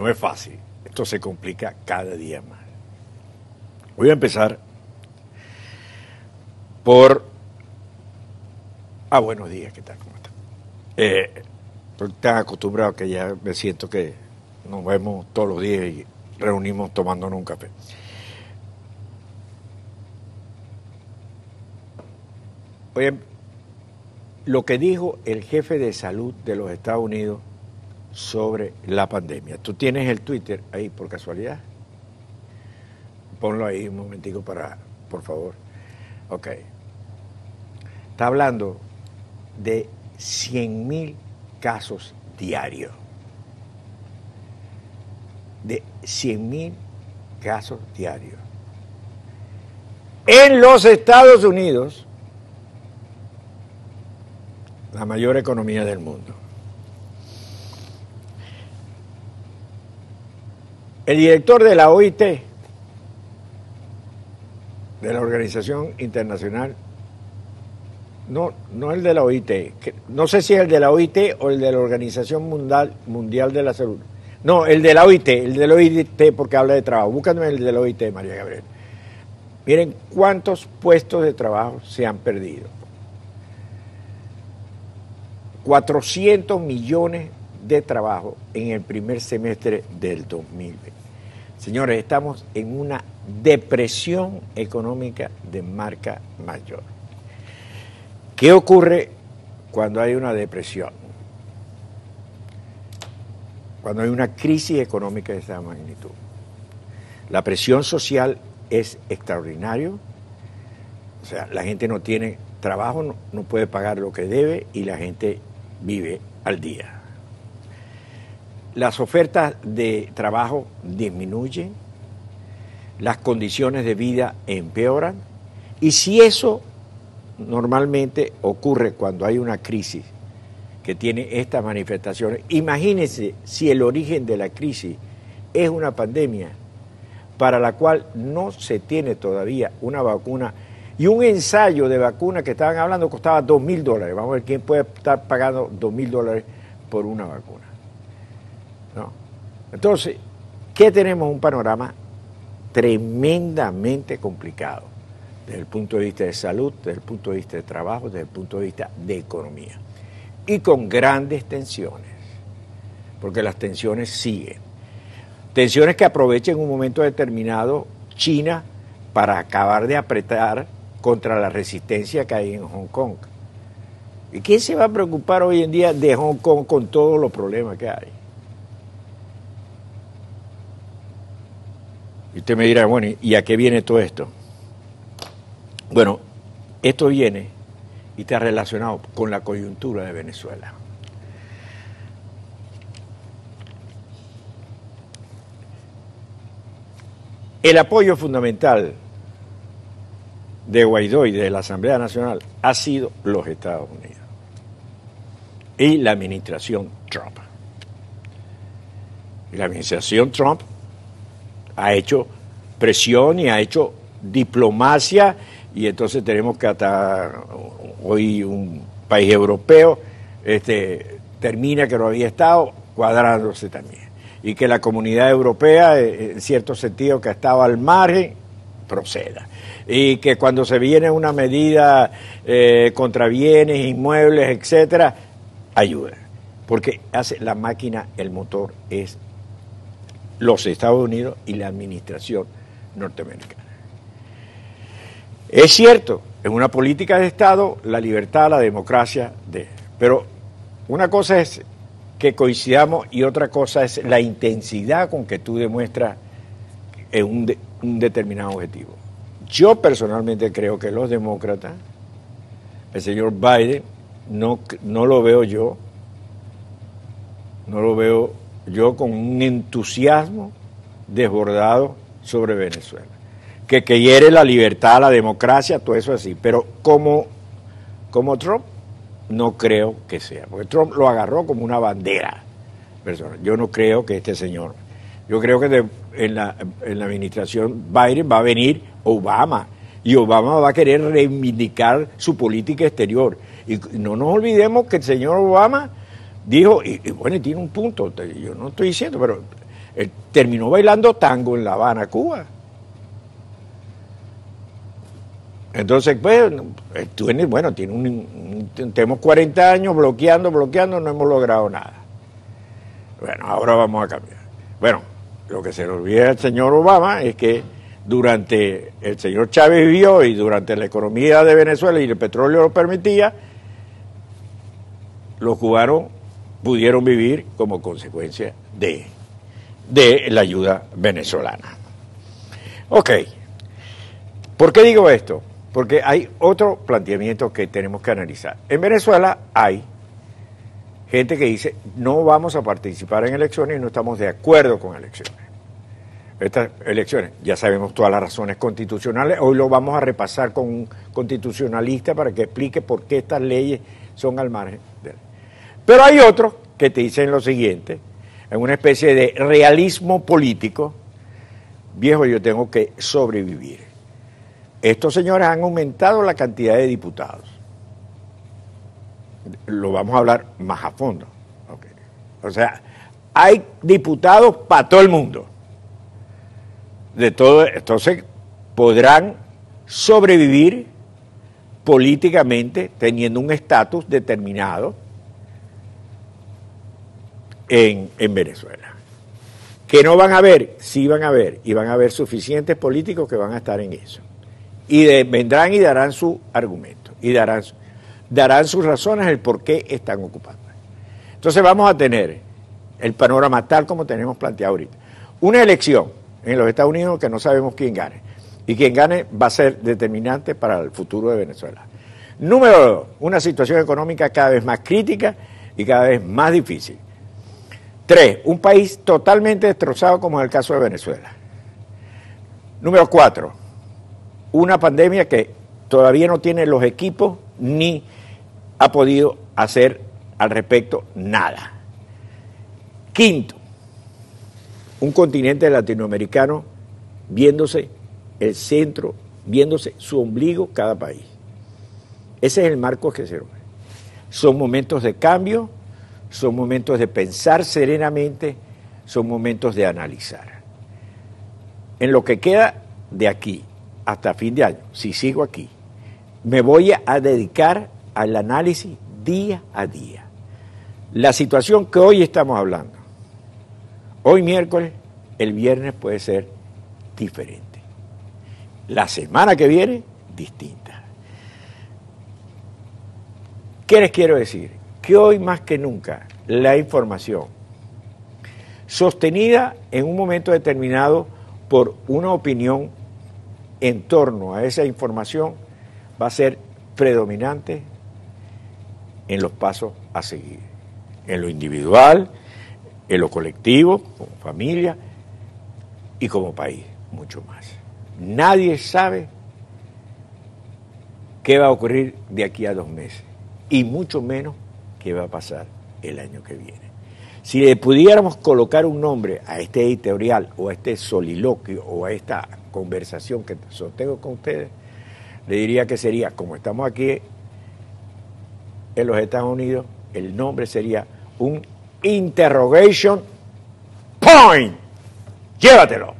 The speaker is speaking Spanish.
No es fácil. Esto se complica cada día más. Voy a empezar por... Ah, buenos días, ¿qué tal? ¿Cómo están? Eh, estoy tan acostumbrado que ya me siento que nos vemos todos los días y reunimos tomándonos un café. Oye, lo que dijo el jefe de salud de los Estados Unidos sobre la pandemia. ¿Tú tienes el Twitter ahí por casualidad? Ponlo ahí un momentico para, por favor. Ok. Está hablando de 100 mil casos diarios. De 100 mil casos diarios. En los Estados Unidos, la mayor economía del mundo. El director de la OIT, de la Organización Internacional, no, no el de la OIT, no sé si es el de la OIT o el de la Organización Mundial, Mundial de la Salud. No, el de la OIT, el de la OIT porque habla de trabajo. Búscame el de la OIT, María Gabriel. Miren cuántos puestos de trabajo se han perdido. 400 millones de trabajo en el primer semestre del 2020. Señores, estamos en una depresión económica de marca mayor. ¿Qué ocurre cuando hay una depresión? Cuando hay una crisis económica de esa magnitud. La presión social es extraordinario. O sea, la gente no tiene trabajo, no puede pagar lo que debe y la gente vive al día. Las ofertas de trabajo disminuyen, las condiciones de vida empeoran y si eso normalmente ocurre cuando hay una crisis que tiene estas manifestaciones, imagínense si el origen de la crisis es una pandemia para la cual no se tiene todavía una vacuna y un ensayo de vacuna que estaban hablando costaba dos mil dólares. Vamos a ver quién puede estar pagando dos mil dólares por una vacuna. ¿No? Entonces, ¿qué tenemos? Un panorama tremendamente complicado desde el punto de vista de salud, desde el punto de vista de trabajo, desde el punto de vista de economía. Y con grandes tensiones, porque las tensiones siguen. Tensiones que aprovechen en un momento determinado China para acabar de apretar contra la resistencia que hay en Hong Kong. ¿Y quién se va a preocupar hoy en día de Hong Kong con todos los problemas que hay? Y usted me dirá, bueno, ¿y a qué viene todo esto? Bueno, esto viene y está relacionado con la coyuntura de Venezuela. El apoyo fundamental de Guaidó y de la Asamblea Nacional ha sido los Estados Unidos y la administración Trump. Y la administración Trump ha hecho presión y ha hecho diplomacia y entonces tenemos que hasta hoy un país europeo este, termina que no había estado cuadrándose también y que la comunidad europea en cierto sentido que ha estado al margen proceda y que cuando se viene una medida eh, contra bienes, inmuebles, etcétera, ayuda. Porque hace la máquina, el motor es los Estados Unidos y la administración norteamericana. Es cierto, en una política de Estado, la libertad, la democracia, de, pero una cosa es que coincidamos y otra cosa es la intensidad con que tú demuestras un, un determinado objetivo. Yo personalmente creo que los demócratas, el señor Biden, no, no lo veo yo, no lo veo yo con un entusiasmo desbordado sobre Venezuela. Que, quiere la libertad, la democracia, todo eso así. Pero como, como Trump, no creo que sea. Porque Trump lo agarró como una bandera. Yo no creo que este señor. Yo creo que en, la, en la administración Biden va a venir Obama. Y Obama va a querer reivindicar su política exterior. Y no nos olvidemos que el señor Obama dijo, y, bueno, tiene un punto, yo no estoy diciendo, pero Él terminó bailando tango en La Habana, Cuba. Entonces, pues, bueno, tiene tenemos 40 años bloqueando, bloqueando, no hemos logrado nada. Bueno, ahora vamos a cambiar. Bueno, lo que se le olvida al señor Obama es que durante el señor Chávez vivió y durante la economía de Venezuela y el petróleo lo permitía, los cubanos pudieron vivir como consecuencia de, de la ayuda venezolana. Ok, ¿por qué digo esto? Porque hay otro planteamiento que tenemos que analizar. En Venezuela hay gente que dice, no vamos a participar en elecciones y no estamos de acuerdo con elecciones. Estas elecciones, ya sabemos todas las razones constitucionales, hoy lo vamos a repasar con un constitucionalista para que explique por qué estas leyes son al margen Pero hay otros que te dicen lo siguiente, en una especie de realismo político, viejo, yo tengo que sobrevivir. Estos señores han aumentado la cantidad de diputados lo vamos a hablar más a fondo. O sea, hay diputados para todo el mundo. De todo, entonces podrán sobrevivir políticamente teniendo un estatus determinado en, en, Venezuela. Que no van a ver, sí van a ver, y van a haber suficientes políticos que van a estar en eso. Y vendrán y darán su argumento, y darán darán sus razones el por qué están ocupando. Entonces vamos a tener el panorama tal como tenemos planteado ahorita. Una elección en los Estados Unidos que no sabemos quién gane. Y quien gane va a ser determinante para el futuro de Venezuela. Número dos, una situación económica cada vez más crítica y cada vez más difícil. Tres, un país totalmente destrozado como es el caso de Venezuela. Número cuatro, una pandemia que todavía no tiene los equipos ni ha podido hacer al respecto nada. Quinto, un continente latinoamericano viéndose el centro, viéndose su ombligo cada país. Ese es el marco que se ve. Son momentos de cambio, son momentos de pensar serenamente, son momentos de analizar. En lo que queda de aquí hasta fin de año, si sigo aquí, me voy a dedicar al análisis día a día. La situación que hoy estamos hablando, hoy miércoles, el viernes puede ser diferente. La semana que viene, distinta. ¿Qué les quiero decir? Que hoy más que nunca la información sostenida en un momento determinado por una opinión en torno a esa información va a ser predominante en los pasos a seguir, en lo individual, en lo colectivo, como familia y como país, mucho más. Nadie sabe qué va a ocurrir de aquí a dos meses y mucho menos qué va a pasar el año que viene. Si le pudiéramos colocar un nombre a este editorial o a este soliloquio o a esta conversación que sostengo con ustedes, le diría que sería, como estamos aquí en los Estados Unidos, el nombre sería un interrogation point. Llévatelo.